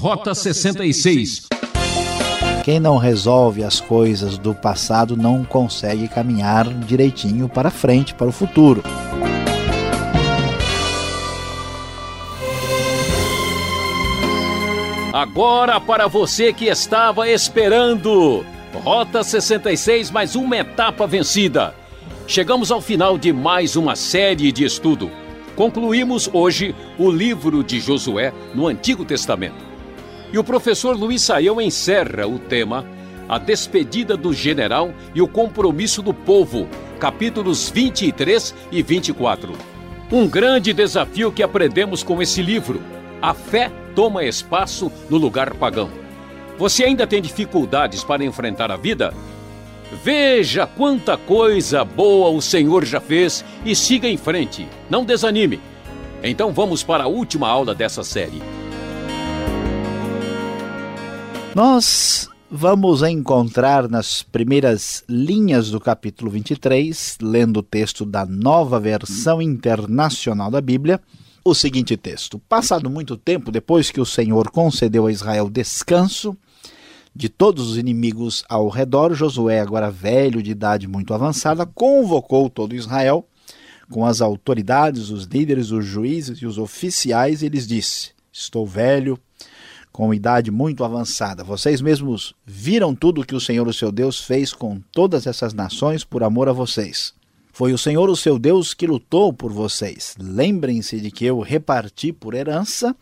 Rota 66. Quem não resolve as coisas do passado não consegue caminhar direitinho para frente, para o futuro. Agora para você que estava esperando. Rota 66, mais uma etapa vencida. Chegamos ao final de mais uma série de estudo. Concluímos hoje o livro de Josué no Antigo Testamento. E o professor Luiz Saião encerra o tema A Despedida do General e o Compromisso do Povo, capítulos 23 e 24. Um grande desafio que aprendemos com esse livro. A fé toma espaço no lugar pagão. Você ainda tem dificuldades para enfrentar a vida? Veja quanta coisa boa o Senhor já fez e siga em frente. Não desanime. Então vamos para a última aula dessa série. Nós vamos encontrar nas primeiras linhas do capítulo 23, lendo o texto da nova versão internacional da Bíblia, o seguinte texto: Passado muito tempo depois que o Senhor concedeu a Israel descanso, de todos os inimigos ao redor, Josué, agora velho, de idade muito avançada, convocou todo Israel com as autoridades, os líderes, os juízes e os oficiais, e lhes disse: Estou velho, com idade muito avançada. Vocês mesmos viram tudo o que o Senhor, o seu Deus, fez com todas essas nações por amor a vocês. Foi o Senhor, o seu Deus, que lutou por vocês. Lembrem-se de que eu reparti por herança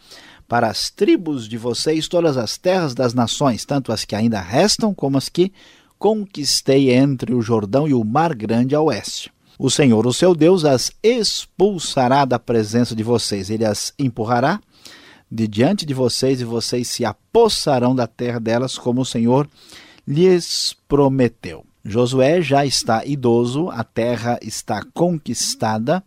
para as tribos de vocês todas as terras das nações, tanto as que ainda restam como as que conquistei entre o Jordão e o Mar Grande a oeste. O Senhor, o seu Deus, as expulsará da presença de vocês. Ele as empurrará de diante de vocês e vocês se apossarão da terra delas, como o Senhor lhes prometeu. Josué já está idoso, a terra está conquistada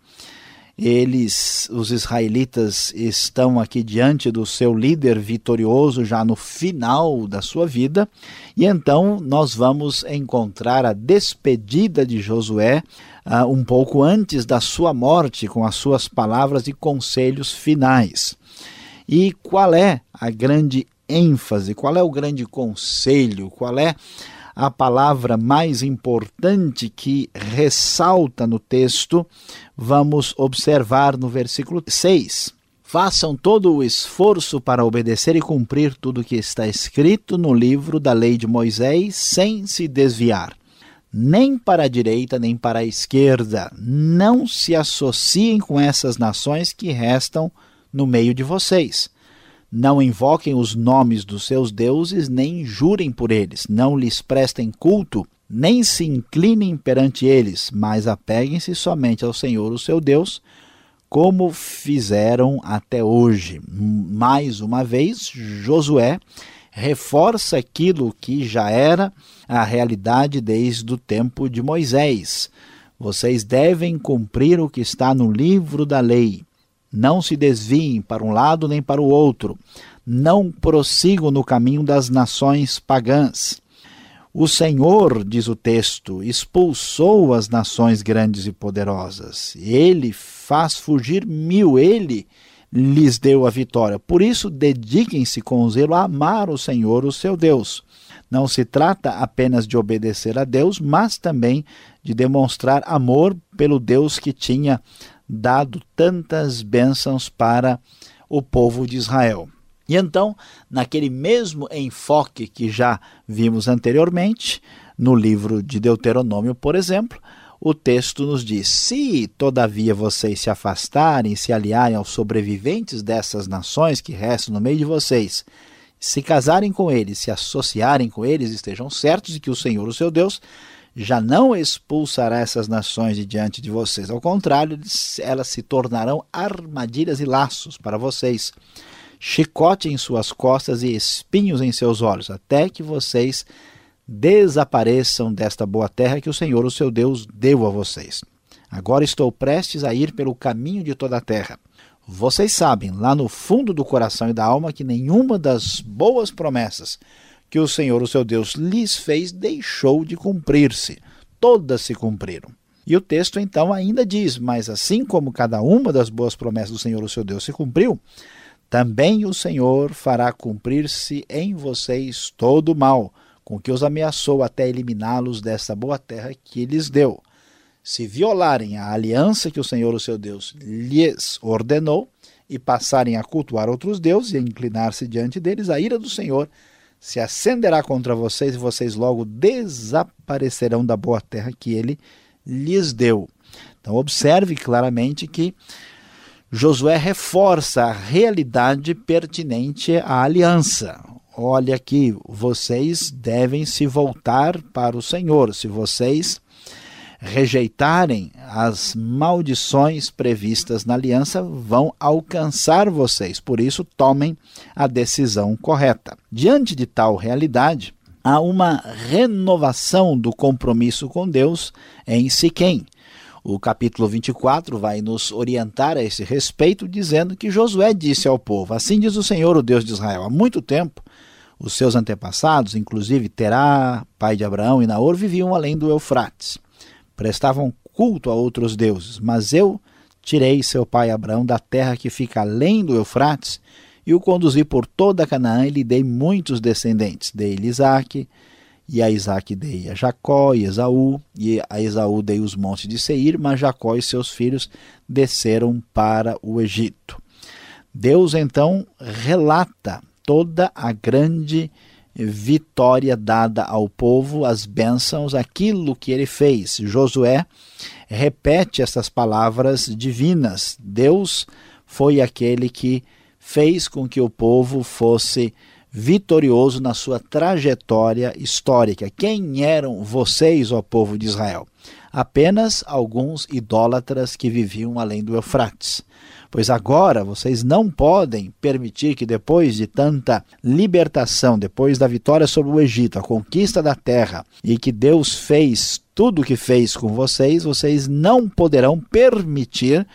eles, os israelitas, estão aqui diante do seu líder vitorioso já no final da sua vida, e então nós vamos encontrar a despedida de Josué uh, um pouco antes da sua morte, com as suas palavras e conselhos finais. E qual é a grande ênfase, qual é o grande conselho, qual é a palavra mais importante que ressalta no texto, vamos observar no versículo 6. Façam todo o esforço para obedecer e cumprir tudo o que está escrito no livro da lei de Moisés, sem se desviar, nem para a direita nem para a esquerda. Não se associem com essas nações que restam no meio de vocês não invoquem os nomes dos seus deuses, nem jurem por eles. Não lhes prestem culto, nem se inclinem perante eles, mas apeguem-se somente ao Senhor, o seu Deus, como fizeram até hoje. Mais uma vez, Josué reforça aquilo que já era a realidade desde o tempo de Moisés. Vocês devem cumprir o que está no livro da lei não se desviem para um lado nem para o outro. Não prossigam no caminho das nações pagãs. O Senhor, diz o texto, expulsou as nações grandes e poderosas. Ele faz fugir mil, ele lhes deu a vitória. Por isso, dediquem-se com zelo a amar o Senhor, o seu Deus. Não se trata apenas de obedecer a Deus, mas também de demonstrar amor pelo Deus que tinha dado tantas bênçãos para o povo de Israel. E então, naquele mesmo enfoque que já vimos anteriormente, no livro de Deuteronômio, por exemplo, o texto nos diz: Se todavia vocês se afastarem, se aliarem aos sobreviventes dessas nações que restam no meio de vocês, se casarem com eles, se associarem com eles, estejam certos de que o Senhor, o seu Deus, já não expulsará essas nações de diante de vocês. Ao contrário, elas se tornarão armadilhas e laços para vocês, chicote em suas costas e espinhos em seus olhos, até que vocês desapareçam desta boa terra que o Senhor, o seu Deus, deu a vocês. Agora estou prestes a ir pelo caminho de toda a terra. Vocês sabem, lá no fundo do coração e da alma, que nenhuma das boas promessas que o Senhor, o seu Deus, lhes fez, deixou de cumprir-se. Todas se cumpriram. E o texto então ainda diz: Mas assim como cada uma das boas promessas do Senhor, o seu Deus, se cumpriu, também o Senhor fará cumprir-se em vocês todo o mal, com que os ameaçou até eliminá-los dessa boa terra que lhes deu. Se violarem a aliança que o Senhor, o seu Deus, lhes ordenou, e passarem a cultuar outros deuses e a inclinar-se diante deles, a ira do Senhor se acenderá contra vocês e vocês logo desaparecerão da boa terra que ele lhes deu. Então, observe claramente que Josué reforça a realidade pertinente à aliança. Olha aqui, vocês devem se voltar para o Senhor. Se vocês rejeitarem as maldições previstas na aliança, vão alcançar vocês. Por isso, tomem a decisão correta. Diante de tal realidade, há uma renovação do compromisso com Deus em Siquém. O capítulo 24 vai nos orientar a esse respeito, dizendo que Josué disse ao povo: Assim diz o Senhor, o Deus de Israel, há muito tempo os seus antepassados, inclusive Terá, pai de Abraão e Naor, viviam além do Eufrates prestavam culto a outros deuses, mas eu tirei seu pai Abraão da terra que fica além do Eufrates e o conduzi por toda Canaã e lhe dei muitos descendentes. Dei-lhe Isaac, e a Isaac dei a Jacó e Esaú, e a Esaú dei os montes de Seir, mas Jacó e seus filhos desceram para o Egito. Deus então relata toda a grande vitória dada ao povo, as bênçãos, aquilo que ele fez. Josué repete essas palavras divinas. Deus foi aquele que fez com que o povo fosse vitorioso na sua trajetória histórica. Quem eram vocês, ó povo de Israel? Apenas alguns idólatras que viviam além do Eufrates. Pois agora vocês não podem permitir que, depois de tanta libertação, depois da vitória sobre o Egito, a conquista da terra, e que Deus fez tudo o que fez com vocês, vocês não poderão permitir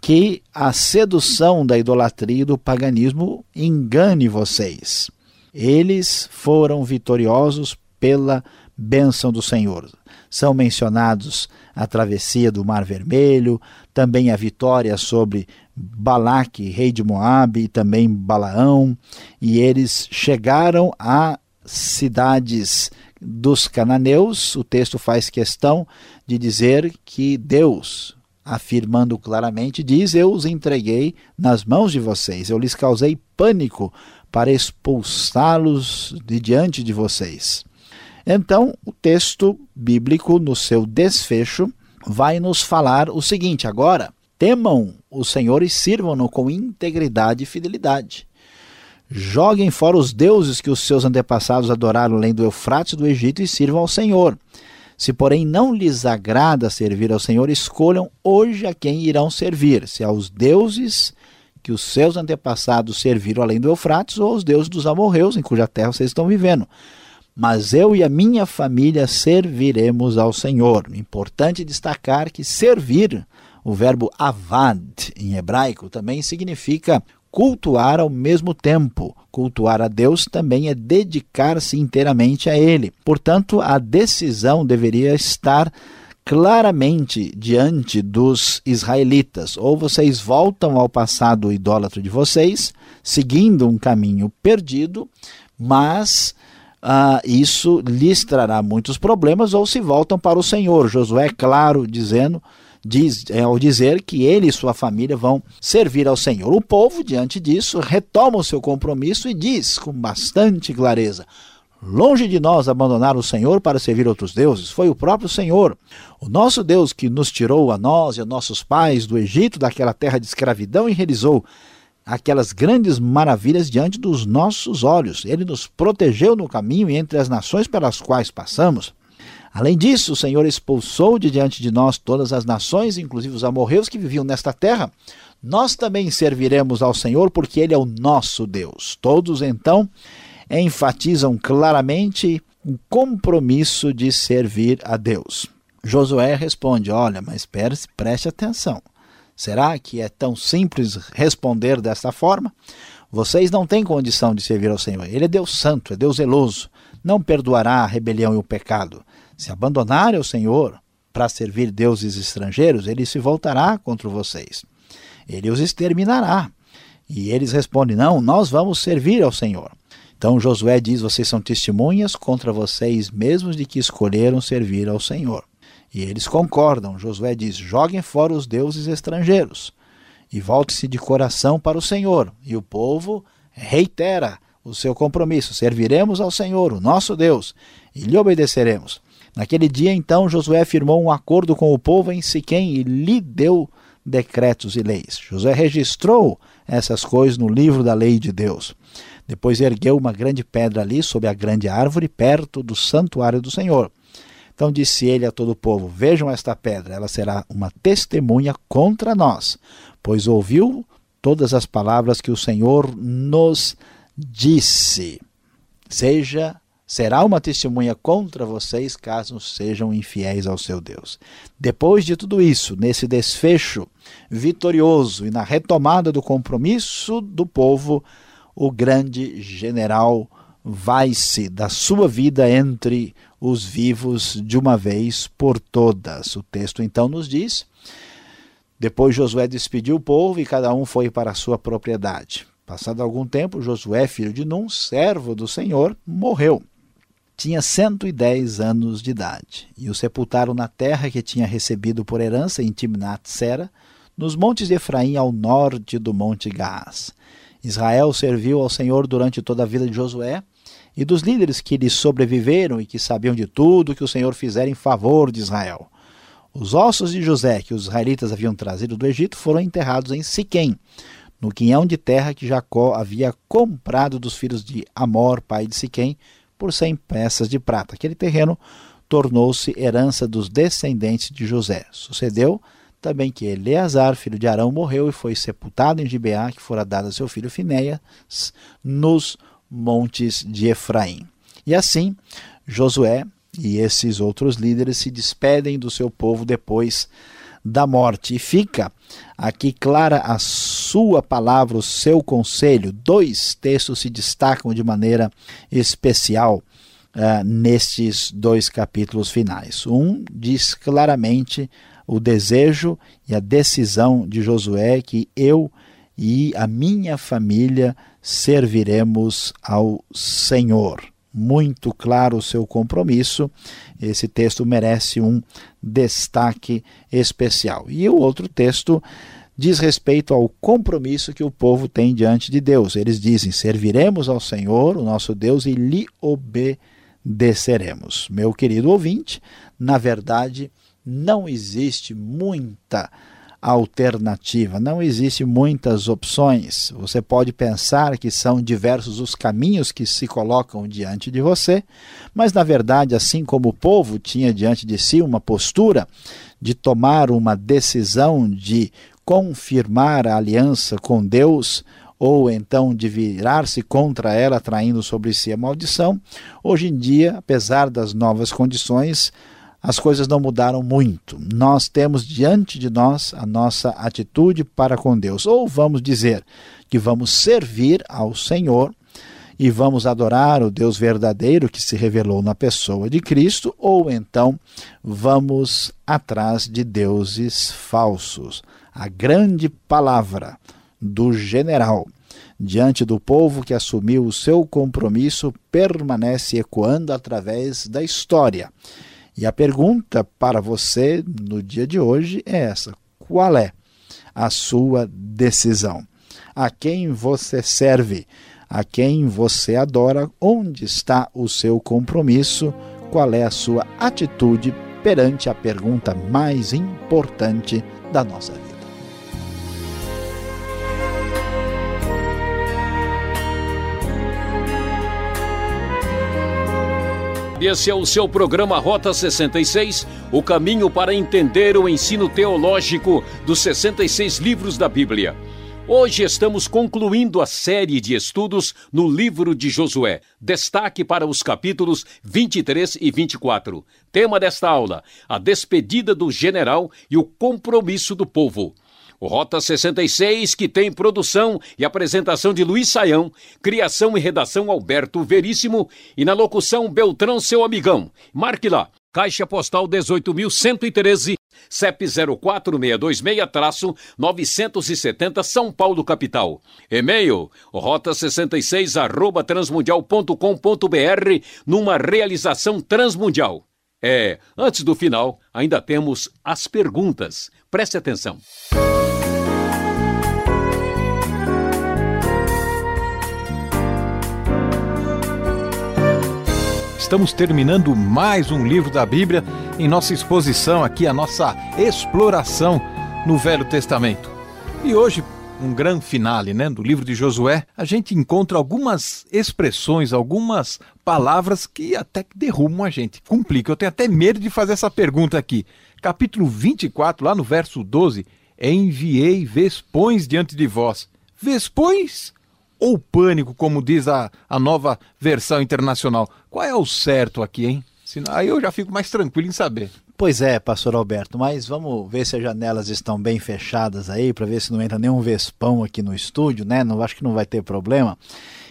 que a sedução da idolatria e do paganismo engane vocês. Eles foram vitoriosos pela bênção do Senhor. São mencionados a travessia do Mar Vermelho, também a vitória sobre Balaque, rei de Moabe, e também Balaão, e eles chegaram a cidades dos cananeus. O texto faz questão de dizer que Deus, afirmando claramente, diz: Eu os entreguei nas mãos de vocês, eu lhes causei pânico para expulsá-los de diante de vocês. Então, o texto bíblico, no seu desfecho, vai nos falar o seguinte: agora, temam o Senhor e sirvam-no com integridade e fidelidade. Joguem fora os deuses que os seus antepassados adoraram além do Eufrates do Egito e sirvam ao Senhor. Se, porém, não lhes agrada servir ao Senhor, escolham hoje a quem irão servir, se aos deuses que os seus antepassados serviram além do Eufrates ou aos deuses dos amorreus, em cuja terra vocês estão vivendo mas eu e a minha família serviremos ao Senhor. Importante destacar que servir, o verbo avad em hebraico, também significa cultuar ao mesmo tempo. Cultuar a Deus também é dedicar-se inteiramente a Ele. Portanto, a decisão deveria estar claramente diante dos israelitas. Ou vocês voltam ao passado idólatra de vocês, seguindo um caminho perdido, mas ah, isso lhes trará muitos problemas, ou se voltam para o Senhor. Josué, claro, dizendo, diz, é, ao dizer que ele e sua família vão servir ao Senhor. O povo, diante disso, retoma o seu compromisso e diz com bastante clareza: Longe de nós abandonar o Senhor para servir outros deuses, foi o próprio Senhor, o nosso Deus que nos tirou a nós e a nossos pais do Egito, daquela terra de escravidão, e realizou aquelas grandes maravilhas diante dos nossos olhos. Ele nos protegeu no caminho e entre as nações pelas quais passamos. Além disso, o Senhor expulsou de diante de nós todas as nações, inclusive os amorreus que viviam nesta terra. Nós também serviremos ao Senhor, porque Ele é o nosso Deus. Todos, então, enfatizam claramente o compromisso de servir a Deus. Josué responde: Olha, mas preste atenção. Será que é tão simples responder desta forma? Vocês não têm condição de servir ao Senhor. Ele é Deus santo, é Deus zeloso. Não perdoará a rebelião e o pecado. Se abandonarem o Senhor para servir deuses estrangeiros, ele se voltará contra vocês. Ele os exterminará. E eles respondem: Não, nós vamos servir ao Senhor. Então Josué diz: Vocês são testemunhas contra vocês mesmos de que escolheram servir ao Senhor. E eles concordam. Josué diz: Joguem fora os deuses estrangeiros e volte-se de coração para o Senhor. E o povo reitera o seu compromisso: serviremos ao Senhor, o nosso Deus, e lhe obedeceremos. Naquele dia, então, Josué firmou um acordo com o povo em Siquém e lhe deu decretos e leis. Josué registrou essas coisas no livro da lei de Deus. Depois ergueu uma grande pedra ali, sob a grande árvore, perto do santuário do Senhor. Então disse ele a todo o povo: Vejam esta pedra, ela será uma testemunha contra nós, pois ouviu todas as palavras que o Senhor nos disse. Seja será uma testemunha contra vocês caso sejam infiéis ao seu Deus. Depois de tudo isso, nesse desfecho vitorioso e na retomada do compromisso do povo, o grande general vai-se da sua vida entre os vivos de uma vez por todas. O texto então nos diz: Depois Josué despediu o povo e cada um foi para a sua propriedade. Passado algum tempo, Josué, filho de Num, servo do Senhor, morreu. Tinha 110 anos de idade, e o sepultaram na terra que tinha recebido por herança em Timnat-Sera, nos montes de Efraim, ao norte do monte Gaás. Israel serviu ao Senhor durante toda a vida de Josué e dos líderes que lhe sobreviveram e que sabiam de tudo que o Senhor fizera em favor de Israel. Os ossos de José que os israelitas haviam trazido do Egito foram enterrados em Siquém, no quinhão de terra que Jacó havia comprado dos filhos de Amor, pai de Siquém, por cem peças de prata. Aquele terreno tornou-se herança dos descendentes de José. Sucedeu também que Eleazar, filho de Arão, morreu e foi sepultado em Gibeá, que fora dado a seu filho Finéias, nos montes de Efraim. E assim, Josué e esses outros líderes se despedem do seu povo depois da morte. E fica aqui clara a sua palavra, o seu conselho. Dois textos se destacam de maneira especial uh, nestes dois capítulos finais. Um diz claramente o desejo e a decisão de Josué que eu e a minha família serviremos ao Senhor. Muito claro o seu compromisso. Esse texto merece um destaque especial. E o outro texto diz respeito ao compromisso que o povo tem diante de Deus. Eles dizem: serviremos ao Senhor, o nosso Deus, e lhe obedeceremos. Meu querido ouvinte, na verdade, não existe muita alternativa, não existe muitas opções. Você pode pensar que são diversos os caminhos que se colocam diante de você, mas na verdade, assim como o povo tinha diante de si uma postura de tomar uma decisão de confirmar a aliança com Deus, ou então de virar-se contra ela, traindo sobre si a maldição, hoje em dia, apesar das novas condições, as coisas não mudaram muito. Nós temos diante de nós a nossa atitude para com Deus. Ou vamos dizer que vamos servir ao Senhor e vamos adorar o Deus verdadeiro que se revelou na pessoa de Cristo, ou então vamos atrás de deuses falsos. A grande palavra do general diante do povo que assumiu o seu compromisso permanece ecoando através da história. E a pergunta para você no dia de hoje é essa: qual é a sua decisão? A quem você serve? A quem você adora? Onde está o seu compromisso? Qual é a sua atitude perante a pergunta mais importante da nossa vida? Esse é o seu programa Rota 66, o caminho para entender o ensino teológico dos 66 livros da Bíblia. Hoje estamos concluindo a série de estudos no livro de Josué. Destaque para os capítulos 23 e 24. Tema desta aula: a despedida do general e o compromisso do povo. O Rota 66, que tem produção e apresentação de Luiz Saião, criação e redação Alberto Veríssimo e na locução Beltrão, seu amigão. Marque lá, Caixa Postal 18.113, CEP 04626-970 São Paulo, capital. E-mail rota66 arroba transmundial.com.br numa realização transmundial. É, antes do final, ainda temos as perguntas. Preste atenção. Estamos terminando mais um livro da Bíblia em nossa exposição aqui, a nossa exploração no Velho Testamento. E hoje, um grande finale, né, do livro de Josué, a gente encontra algumas expressões, algumas palavras que até que derrubam a gente, complicam. Eu tenho até medo de fazer essa pergunta aqui. Capítulo 24, lá no verso 12, enviei vespões diante de vós. Vespões ou pânico, como diz a, a nova versão internacional. Qual é o certo aqui, hein? Aí eu já fico mais tranquilo em saber. Pois é, pastor Alberto, mas vamos ver se as janelas estão bem fechadas aí, para ver se não entra nenhum vespão aqui no estúdio, né? Não acho que não vai ter problema.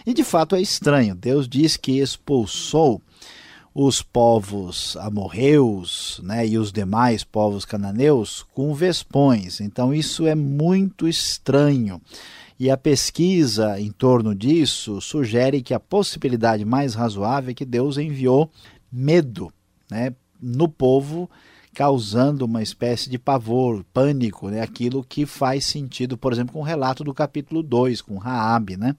E de fato é estranho. Deus diz que expulsou os povos amorreus, né, e os demais povos cananeus com vespões. Então isso é muito estranho. E a pesquisa em torno disso sugere que a possibilidade mais razoável é que Deus enviou medo né, no povo, causando uma espécie de pavor, pânico, né, aquilo que faz sentido, por exemplo, com o relato do capítulo 2, com Raabe. Né?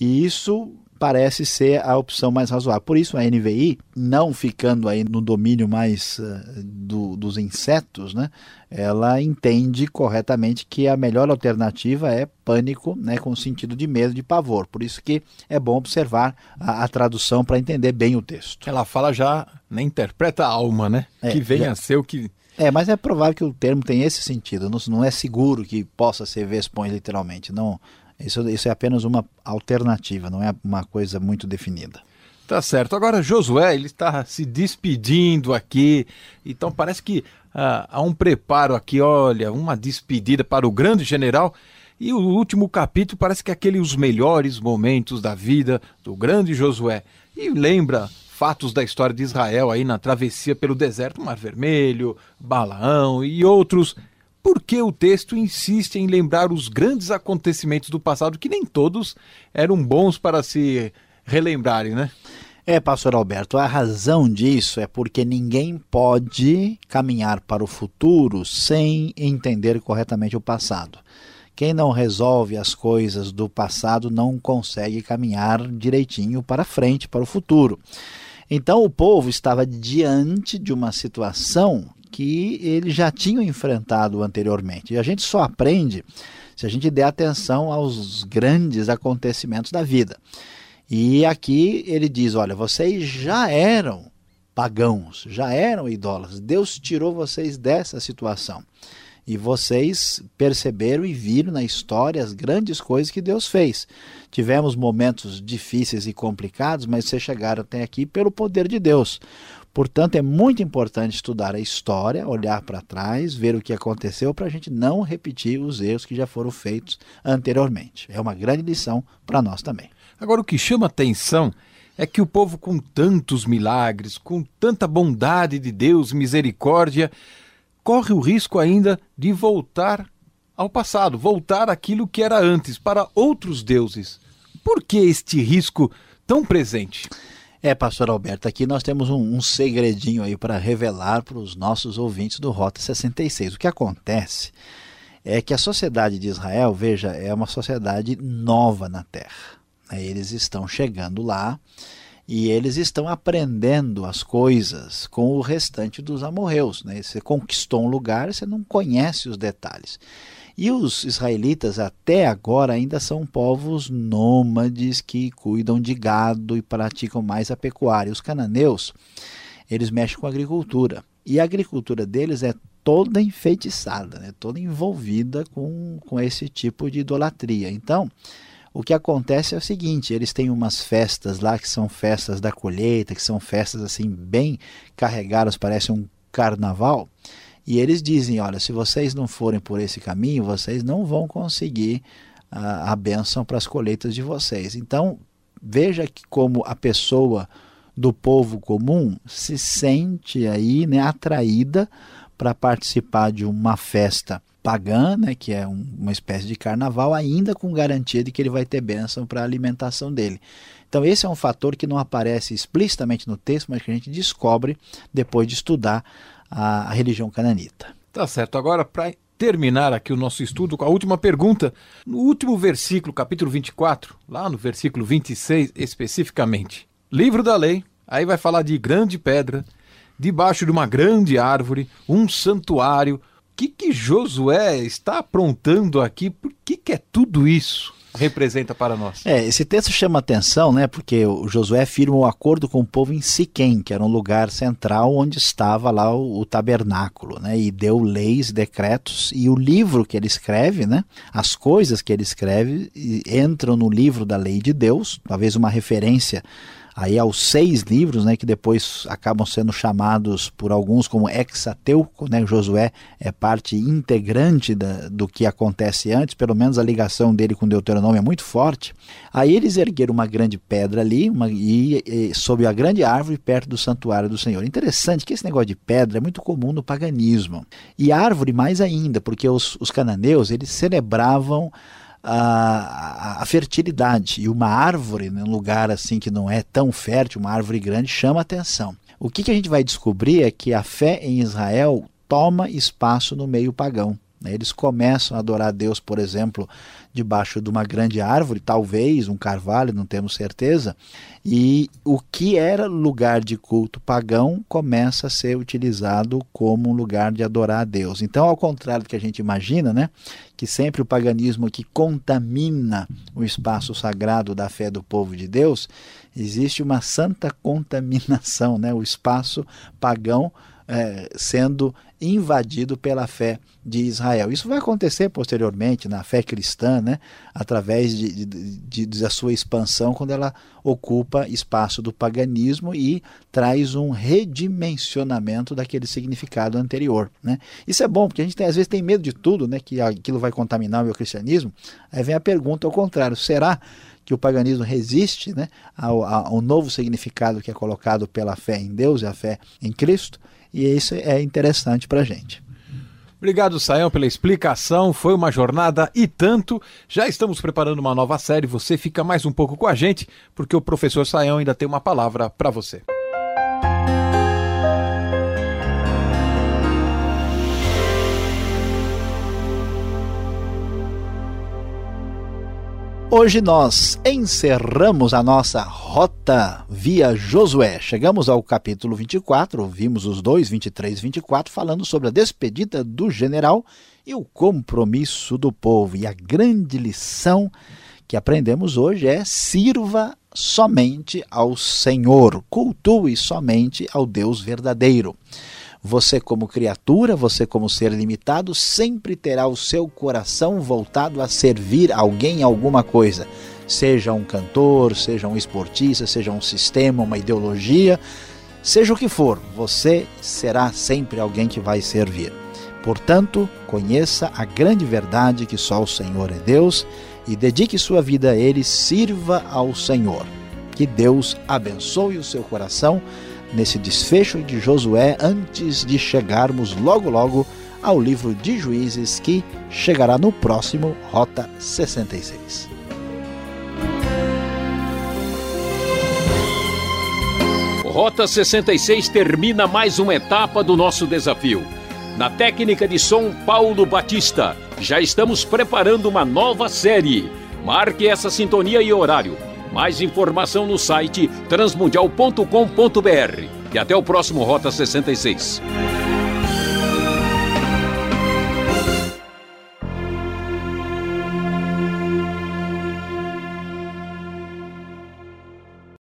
E isso parece ser a opção mais razoável. Por isso a NVI, não ficando aí no domínio mais uh, do, dos insetos, né, ela entende corretamente que a melhor alternativa é pânico, né, com sentido de medo, de pavor. Por isso que é bom observar a, a tradução para entender bem o texto. Ela fala já, né, interpreta a alma, né, é, que venha já... a ser o que é, mas é provável que o termo tenha esse sentido. Não, não é seguro que possa ser vespões literalmente. Não, isso, isso é apenas uma alternativa, não é uma coisa muito definida. Tá certo. Agora, Josué, ele está se despedindo aqui. Então, parece que ah, há um preparo aqui, olha, uma despedida para o grande general. E o último capítulo parece que é aquele os melhores momentos da vida do grande Josué. E lembra fatos da história de Israel aí na travessia pelo deserto, Mar Vermelho, Balaão e outros por que o texto insiste em lembrar os grandes acontecimentos do passado, que nem todos eram bons para se relembrarem, né? É, pastor Alberto, a razão disso é porque ninguém pode caminhar para o futuro sem entender corretamente o passado. Quem não resolve as coisas do passado não consegue caminhar direitinho para frente, para o futuro. Então o povo estava diante de uma situação que eles já tinham enfrentado anteriormente. E a gente só aprende se a gente der atenção aos grandes acontecimentos da vida. E aqui ele diz: olha, vocês já eram pagãos, já eram idólatras. Deus tirou vocês dessa situação. E vocês perceberam e viram na história as grandes coisas que Deus fez. Tivemos momentos difíceis e complicados, mas vocês chegaram até aqui pelo poder de Deus. Portanto, é muito importante estudar a história, olhar para trás, ver o que aconteceu para a gente não repetir os erros que já foram feitos anteriormente. É uma grande lição para nós também. Agora, o que chama atenção é que o povo, com tantos milagres, com tanta bondade de Deus, misericórdia, corre o risco ainda de voltar ao passado, voltar àquilo que era antes, para outros deuses. Por que este risco tão presente? É, pastor Alberto, aqui nós temos um, um segredinho aí para revelar para os nossos ouvintes do Rota 66. O que acontece é que a sociedade de Israel, veja, é uma sociedade nova na Terra. Né? Eles estão chegando lá e eles estão aprendendo as coisas com o restante dos amorreus. Né? Você conquistou um lugar, você não conhece os detalhes. E os israelitas até agora ainda são povos nômades que cuidam de gado e praticam mais a pecuária. Os cananeus, eles mexem com a agricultura. E a agricultura deles é toda enfeitiçada, né? toda envolvida com, com esse tipo de idolatria. Então, o que acontece é o seguinte: eles têm umas festas lá que são festas da colheita, que são festas assim bem carregadas, parece um carnaval. E eles dizem: olha, se vocês não forem por esse caminho, vocês não vão conseguir a, a bênção para as colheitas de vocês. Então, veja que como a pessoa do povo comum se sente aí né, atraída para participar de uma festa pagã, né, que é um, uma espécie de carnaval, ainda com garantia de que ele vai ter bênção para a alimentação dele. Então, esse é um fator que não aparece explicitamente no texto, mas que a gente descobre depois de estudar a, religião cananita. Tá certo. Agora, para terminar aqui o nosso estudo com a última pergunta, no último versículo, capítulo 24, lá no versículo 26 especificamente, livro da lei, aí vai falar de grande pedra, debaixo de uma grande árvore, um santuário. O que, que Josué está aprontando aqui? Por que, que é tudo isso? Representa para nós. É, esse texto chama atenção, né, porque o Josué firma o um acordo com o povo em Siquém, que era um lugar central onde estava lá o, o, tabernáculo, né, e deu leis, decretos, e o livro que ele escreve, né, as coisas que ele escreve entram no livro da lei de Deus, talvez uma referência aí aos seis livros, né, que depois acabam sendo chamados por alguns como Exateuco, né, Josué é parte integrante da, do que acontece antes, pelo menos a ligação dele com Deuteronômio é muito forte. Aí eles ergueram uma grande pedra ali, uma, e, e sob a grande árvore perto do santuário do Senhor. Interessante que esse negócio de pedra é muito comum no paganismo. E árvore mais ainda, porque os, os cananeus, eles celebravam a, a, fertilidade. E uma árvore, num lugar assim que não é tão fértil, uma árvore grande, chama atenção. O que, que a gente vai descobrir é que a fé em Israel toma espaço no meio pagão. Né? Eles começam a adorar Deus, por exemplo, debaixo de uma grande árvore, talvez um carvalho, não temos certeza, e o que era lugar de culto pagão começa a ser utilizado como um lugar de adorar a Deus. Então, ao contrário do que a gente imagina, né, que sempre o paganismo que contamina o espaço sagrado da fé do povo de Deus, existe uma santa contaminação, né, o espaço pagão é, sendo invadido pela fé de Israel. Isso vai acontecer posteriormente na fé cristã, né, através de, de, de, da sua expansão, quando ela ocupa espaço do paganismo e traz um redimensionamento daquele significado anterior. Né. Isso é bom, porque a gente tem, às vezes tem medo de tudo, né, que aquilo vai contaminar o meu cristianismo. Aí vem a pergunta ao contrário: será que o paganismo resiste né, ao, ao novo significado que é colocado pela fé em Deus e a fé em Cristo? E isso é interessante para a gente. Obrigado, Saião, pela explicação. Foi uma jornada e tanto. Já estamos preparando uma nova série. Você fica mais um pouco com a gente, porque o professor Saião ainda tem uma palavra para você. Hoje nós encerramos a nossa rota via Josué. Chegamos ao capítulo 24, vimos os dois, 23 e 24, falando sobre a despedida do general e o compromisso do povo. E a grande lição que aprendemos hoje é: sirva somente ao Senhor, cultue somente ao Deus verdadeiro. Você, como criatura, você, como ser limitado, sempre terá o seu coração voltado a servir alguém, alguma coisa. Seja um cantor, seja um esportista, seja um sistema, uma ideologia, seja o que for, você será sempre alguém que vai servir. Portanto, conheça a grande verdade que só o Senhor é Deus e dedique sua vida a Ele, sirva ao Senhor. Que Deus abençoe o seu coração nesse desfecho de Josué antes de chegarmos logo logo ao livro de Juízes que chegará no próximo Rota 66. Rota 66 termina mais uma etapa do nosso desafio. Na técnica de som Paulo Batista, já estamos preparando uma nova série. Marque essa sintonia e horário mais informação no site transmundial.com.br. E até o próximo Rota 66.